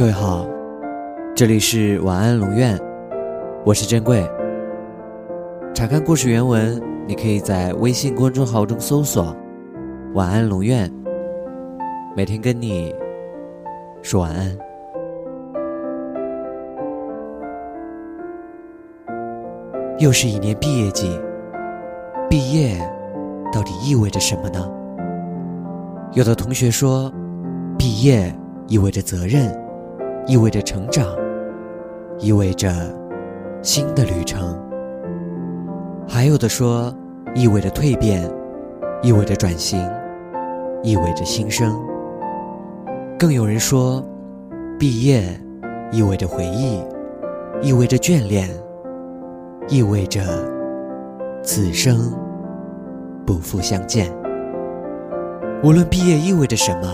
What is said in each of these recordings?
各位好，这里是晚安龙院，我是珍贵。查看故事原文，你可以在微信公众号中搜索“晚安龙院”，每天跟你说晚安。又是一年毕业季，毕业到底意味着什么呢？有的同学说，毕业意味着责任，意味着成长，意味着新的旅程。还有的说，意味着蜕变，意味着转型，意味着新生。更有人说，毕业意味着回忆，意味着眷恋。意味着此生不复相见。无论毕业意味着什么，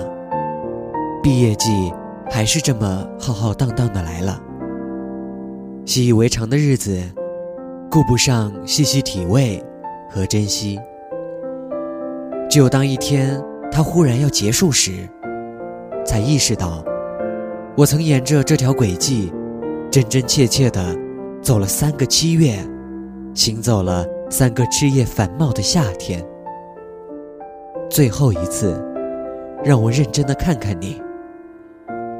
毕业季还是这么浩浩荡荡的来了。习以为常的日子，顾不上细细体味和珍惜。只有当一天它忽然要结束时，才意识到，我曾沿着这条轨迹，真真切切的。走了三个七月，行走了三个枝叶繁茂的夏天。最后一次，让我认真的看看你。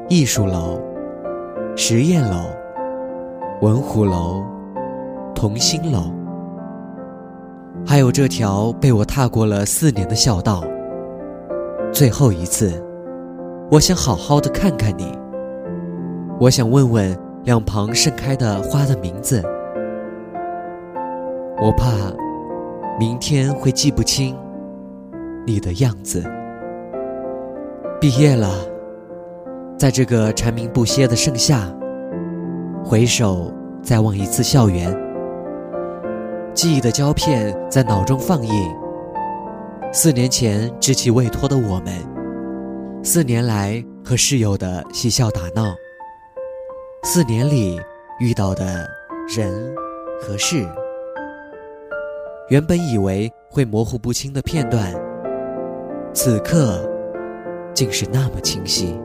艺术楼、实验楼、文湖楼、同心楼，还有这条被我踏过了四年的校道。最后一次，我想好好的看看你。我想问问。两旁盛开的花的名字，我怕明天会记不清你的样子。毕业了，在这个蝉鸣不歇的盛夏，回首再望一次校园，记忆的胶片在脑中放映。四年前稚气未脱的我们，四年来和室友的嬉笑打闹。四年里遇到的人和事，原本以为会模糊不清的片段，此刻竟是那么清晰。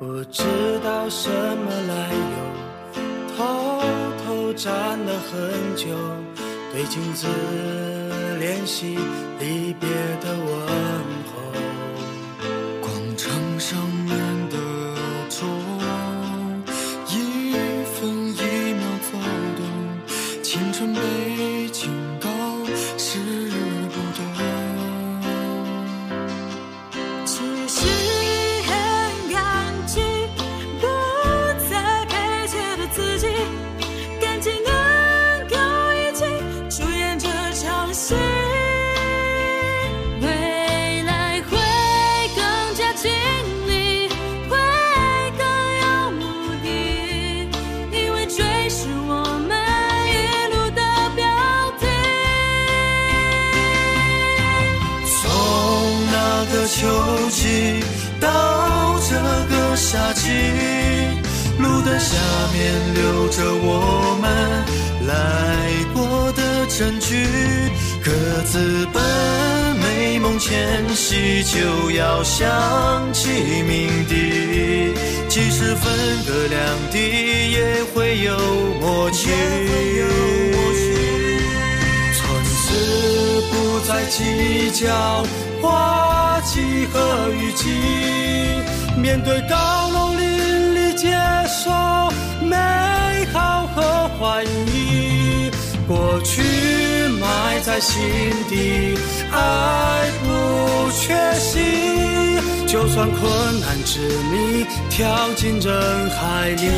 不知道什么来由，偷偷站了很久，对镜子练习离别的问候。广场上秋季到这个夏季，路灯下面留着我们来过的证据，各自奔美梦前夕，就要想起鸣笛，即使分隔两地，也会有默契。从此不再计较花季和雨季，面对高楼林立，接受美好和怀疑。过去埋在心底，爱不缺席。就算困难之谜，跳进人海里，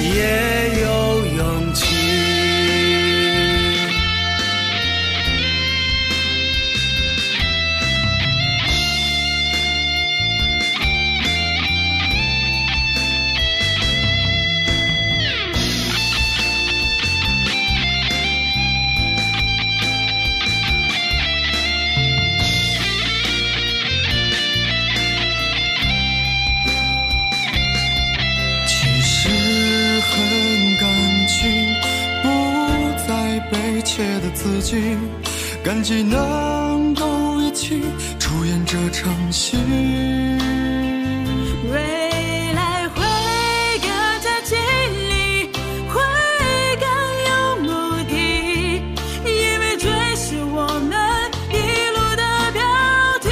也有勇气。切的自己，感激能够一起出演这场戏。未来会更加尽力，会更有目的，因为追是我们一路的标题。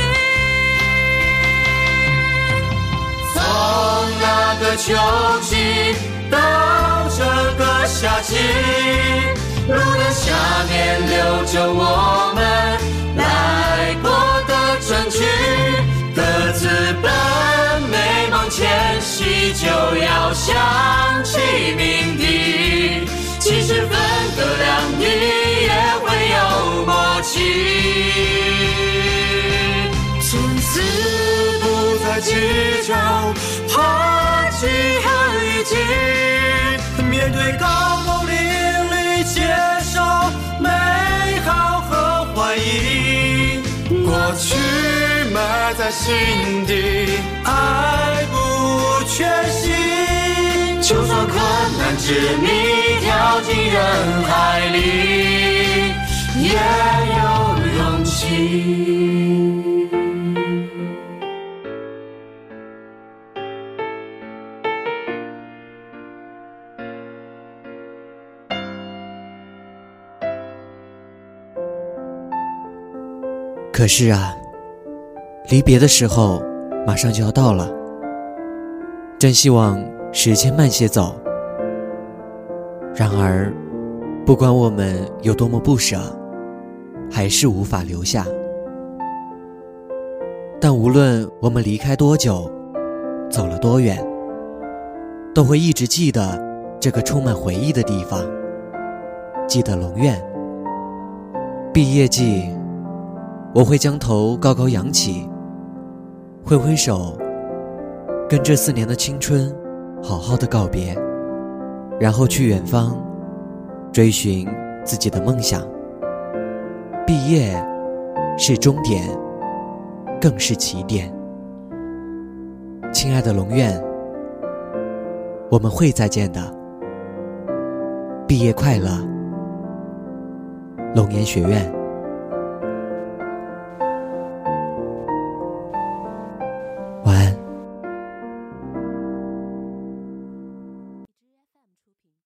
从那个秋季到这个夏季，路的下面留着我们来过的证据，各自奔美梦前夕，就要想起鸣笛。即使分隔两地，也会有默契。从此不再计较花季和雨季，面对高楼林心底，爱不缺席。就算困难执迷，跳进人海里，也有勇气。可是啊，离别的时候马上就要到了，真希望时间慢些走。然而，不管我们有多么不舍，还是无法留下。但无论我们离开多久，走了多远，都会一直记得这个充满回忆的地方，记得龙院。毕业季。我会将头高高扬起，挥挥手，跟这四年的青春好好的告别，然后去远方追寻自己的梦想。毕业是终点，更是起点。亲爱的龙院，我们会再见的。毕业快乐，龙岩学院。